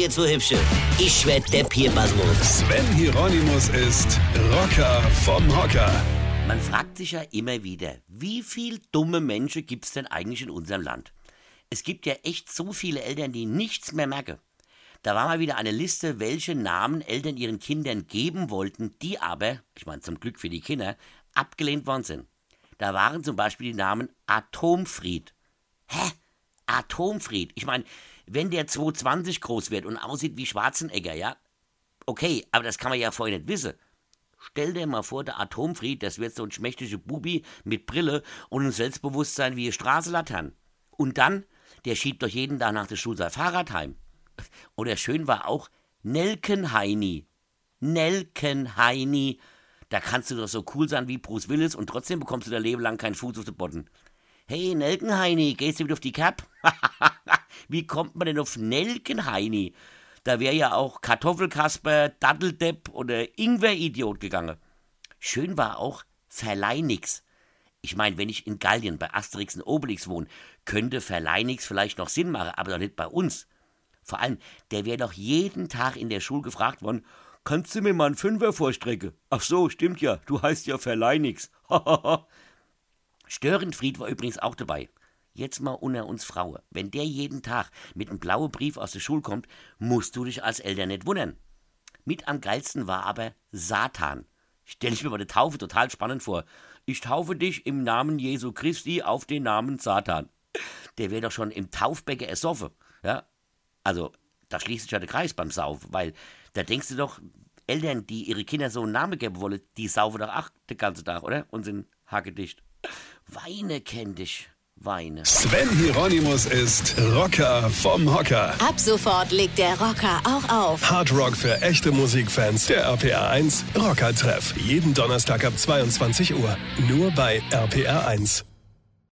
jetzt so hübsche. Ich werd der Pierpasmus. Sven Hieronymus ist Rocker vom Hocker. Man fragt sich ja immer wieder, wie viel dumme Menschen gibt's denn eigentlich in unserem Land? Es gibt ja echt so viele Eltern, die nichts mehr merken. Da war mal wieder eine Liste, welche Namen Eltern ihren Kindern geben wollten, die aber, ich meine zum Glück für die Kinder, abgelehnt worden sind. Da waren zum Beispiel die Namen Atomfried. Hä? Atomfried? Ich meine, wenn der 220 groß wird und aussieht wie Schwarzenegger, ja? Okay, aber das kann man ja vorher nicht wissen. Stell dir mal vor, der Atomfried, das wird so ein schmächtiger Bubi mit Brille und ein Selbstbewusstsein wie Straßenlatern. Und dann, der schiebt doch jeden Tag nach der Schule sein Fahrrad heim. Oder schön war auch Nelkenheini. Nelkenheini. Da kannst du doch so cool sein wie Bruce Willis und trotzdem bekommst du dein Leben lang keinen Fuß auf den Boden. Hey, Nelkenheini, gehst du wieder auf die Cap? wie kommt man denn auf Nelkenheini? Da wäre ja auch Kartoffelkasper, Datteldepp oder Ingwer-Idiot gegangen. Schön war auch Verleinix. Ich meine, wenn ich in Gallien bei Asterix und Obelix wohne, könnte Verleinix vielleicht noch Sinn machen, aber doch nicht bei uns. Vor allem, der wäre doch jeden Tag in der Schule gefragt worden, kannst du mir mal einen Fünfer vorstrecken? Ach so, stimmt ja, du heißt ja Verleinix. Störenfried war übrigens auch dabei. Jetzt mal unter uns Frauen. Wenn der jeden Tag mit einem blauen Brief aus der Schule kommt, musst du dich als Eltern nicht wundern. Mit am geilsten war aber Satan. Stell ich mir mal eine Taufe total spannend vor. Ich taufe dich im Namen Jesu Christi auf den Namen Satan. Der wäre doch schon im Taufbecken ersoffen. Ja? Also, da schließt sich ja der Kreis beim Saufen, weil da denkst du doch, Eltern, die ihre Kinder so einen Namen geben wollen, die saufen doch auch den ganzen Tag, oder? Und sind hagedicht. Weine kenn dich. Weine. Sven Hieronymus ist Rocker vom Hocker. Ab sofort legt der Rocker auch auf. Hard Rock für echte Musikfans. Der RPR 1 Rocker Treff. Jeden Donnerstag ab 22 Uhr. Nur bei RPR 1.